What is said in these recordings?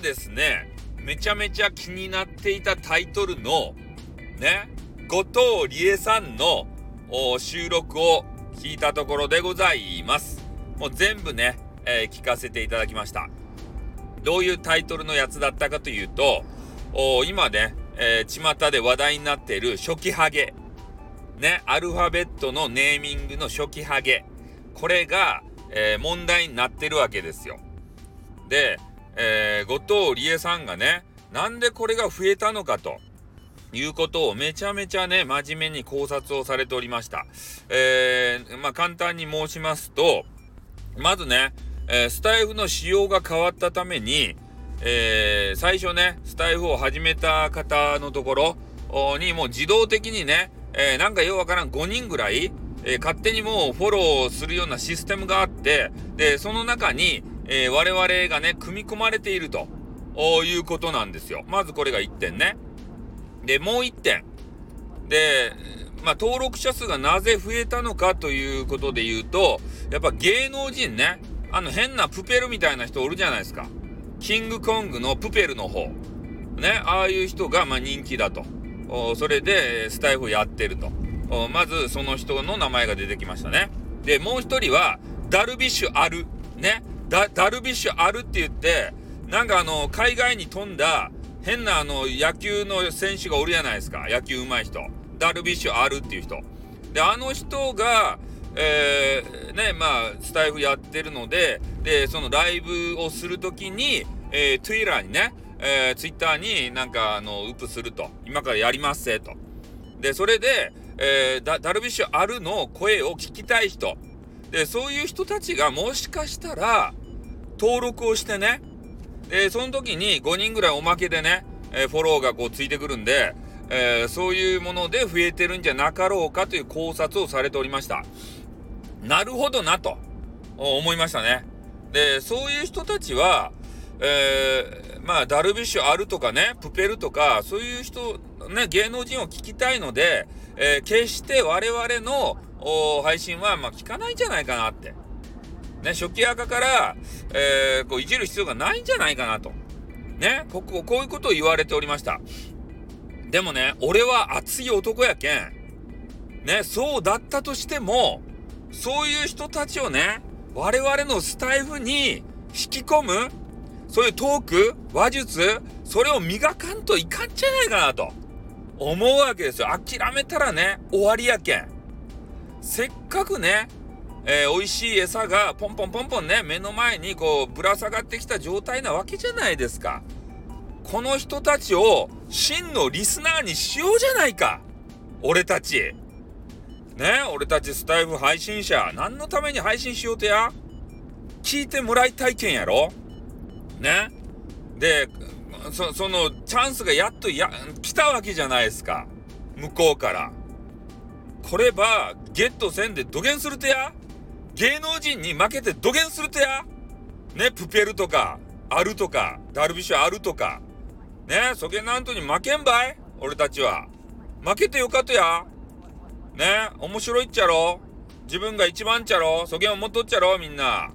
ですね、めちゃめちゃ気になっていたタイトルの、ね、後藤理恵さんの収録を聞いたところでございます。もう全部ね、えー、聞かせていただきました。どういうタイトルのやつだったかというと、今ね、えー、巷で話題になっている初期ハゲ。ね、アルファベットのネーミングの初期ハゲ。これが、えー、問題になってるわけですよ。で、えー、後藤理恵さんがね、なんでこれが増えたのかということをめちゃめちゃね、真面目に考察をされておりました。えー、まあ、簡単に申しますと、まずね、えー、スタイフの仕様が変わったために、えー、最初ね、スタイフを始めた方のところにもう自動的にね、え、なんかようわからん5人ぐらい、え、勝手にもうフォローするようなシステムがあって、で、その中に、えー、我々がね、組み込まれているということなんですよ。まずこれが1点ね。で、もう1点。で、まあ、登録者数がなぜ増えたのかということで言うと、やっぱ芸能人ね、あの変なプペルみたいな人おるじゃないですか。キングコングのプペルの方。ね、ああいう人がま人気だと。それでスタイフをやってると。まずその人の名前が出てきましたね。で、もう一人は、ダルビッシュある。ね。ダルビッシュあるって言って、なんかあの、海外に飛んだ変なあの、野球の選手がおるじゃないですか。野球上手い人。ダルビッシュあるっていう人。で、あの人が、えー、ね、まあ、スタイフやってるので、で、そのライブをするときに、えー、Twitter にね、えー、Twitter になんか、あの、ウップすると。今からやりますせ、と。で、それで、えー、ダルビッシュあるの声を聞きたい人。で、そういう人たちがもしかしたら、登録をしてね、で、その時に5人ぐらいおまけでね、え、フォローがこうついてくるんで、えー、そういうもので増えてるんじゃなかろうかという考察をされておりました。なるほどなと思いましたね。で、そういう人たちは、えー、まあ、ダルビッシュあるとかね、プペルとか、そういう人、ね、芸能人を聞きたいので、えー、決して我々のお配信は、まあ、聞かないんじゃないかなって。ね、初期赤から、えー、こう、いじる必要がないんじゃないかなと。ね、ここ、こういうことを言われておりました。でもね、俺は熱い男やけん。ね、そうだったとしても、そういう人たちをね、我々のスタイフに引き込む、そういうトーク、話術、それを磨かんといかんじゃないかなと思うわけですよ。諦めたらね、終わりやけん。せっかくね、えー、美味しい餌がポンポンポンポンね、目の前にこうぶら下がってきた状態なわけじゃないですか。この人たちを真のリスナーにしようじゃないか。俺たち。ね俺たちスタイフ配信者、何のために配信しようとや？聞いてもらいたいけんやろねで、そそのチャンスがやっとや来たわけじゃないですか。向こうから。これば、ゲットせんで土下するとや？芸能人に負けて土下するとや？ね、プペルとか、あるとか、ダルビッシュあるとか。ね、そげなんとに負けんばい？俺たちは。負けてよかとや。ね面白いっちゃろ？自分が一番っちゃろ？そげん思っとっちゃろ？みんな。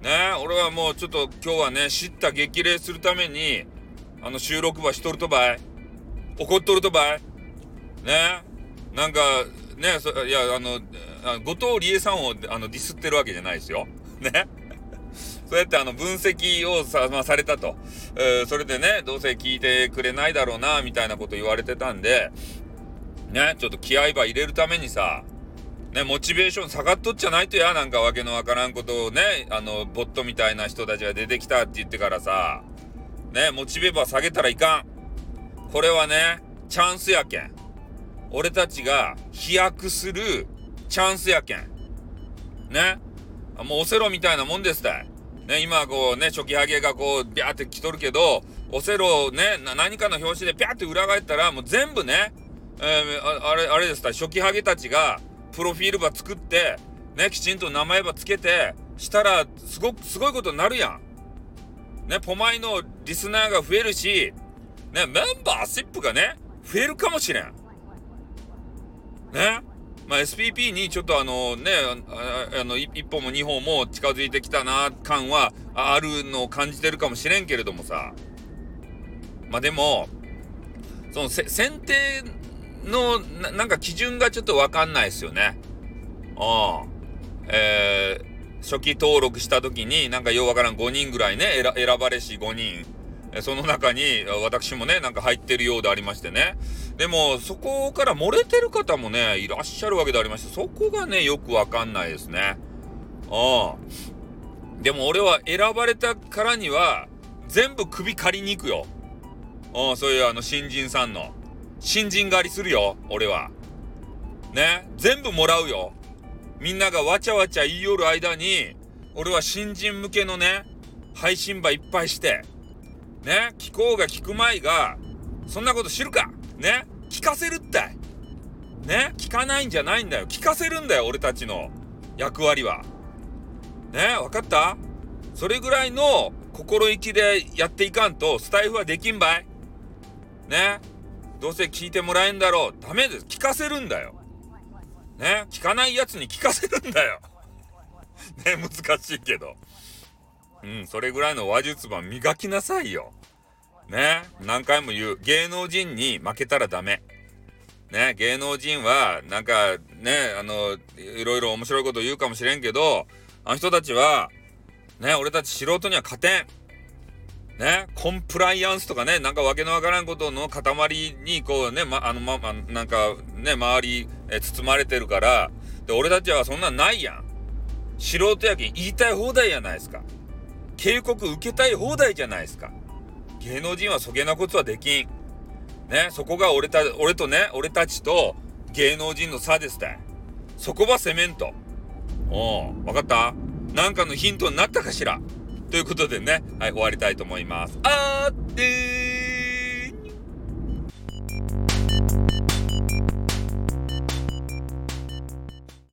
ね俺はもうちょっと今日はね、知った激励するために、あの収録場しとるとばい。怒っとるとばい。ね。なんか、ねそいや、あの、後藤理恵さんをあのディスってるわけじゃないですよ。ねそうやってあの分析をさ,、まあ、されたと、えー、それでね、どうせ聞いてくれないだろうな、みたいなこと言われてたんで、ね、ちょっと気合ば入れるためにさ、ね、モチベーション下がっとっちゃないとや、なんかわけのわからんことをね、あの、ボットみたいな人たちが出てきたって言ってからさ、ね、モチベーバー下げたらいかん。これはね、チャンスやけん。俺たちが飛躍するチャンスやけん。ね？もうオセロみたいなもんですたい。ね、今こうね、初期ハゲがこう、ビャーって来とるけど、オセロね、何かの表紙でピャーって裏返ったら、もう全部ね、えー、あれ、あれですた、初期ハゲたちが、プロフィールば作って、ね、きちんと名前ばつけて、したら、すごく、すごいことになるやん。ね、ポマイのリスナーが増えるし、ね、メンバーシップがね、増えるかもしれん。ね。まあ、SPP にちょっとあのね、あの、一歩も二歩も近づいてきたな、感はあるのを感じてるかもしれんけれどもさ。まあでも、その選定のななんか基準がちょっとわかんないですよね。ああ。えー、初期登録した時になんかようわからん5人ぐらいね、選ばれし5人。その中に私もね、なんか入ってるようでありましてね。でも、そこから漏れてる方もね、いらっしゃるわけでありまして、そこがね、よくわかんないですね。ああ。でも俺は選ばれたからには、全部首借りに行くよ。ああ、そういうあの新人さんの。新人狩りするよ、俺は。ね？全部もらうよ。みんながわちゃわちゃ言いよる間に、俺は新人向けのね、配信場いっぱいして、ね、聞こうが聞くまいが、そんなこと知るか？ね聞かせるってね聞かないんじゃないんだよ。聞かせるんだよ、俺たちの役割は。ねわかった？それぐらいの心意気でやっていかんと、スタイフはできんばいねどうせ聞いてもらえんだろう。ダメです。聞かせるんだよ。ね聞かないやつに聞かせるんだよ。ね難しいけど。うん、それぐらいの話術版磨きなさいよ。ね、何回も言う。芸能人に負けたらダメ。ね、芸能人は、なんか、ね、あの、いろいろ面白いこと言うかもしれんけど、あの人たちは、ね、俺たち素人には勝てん。ね、コンプライアンスとかね、なんかわけのわからんことの塊に、こうね、ま、あの、ま、ま、なんか、ね、周り、え、包まれてるから、で、俺たちはそんなんないやん。素人やけん言いたい放題やないですか。警告受けたい放題じゃないですか。芸能人はそげなことはできん。ね、そこが俺た、俺とね、俺たちと芸能人の差ですた。そこはセメント。おう、わかった？なんかのヒントになったかしら？ということでね、はい、終わりたいと思います。あーって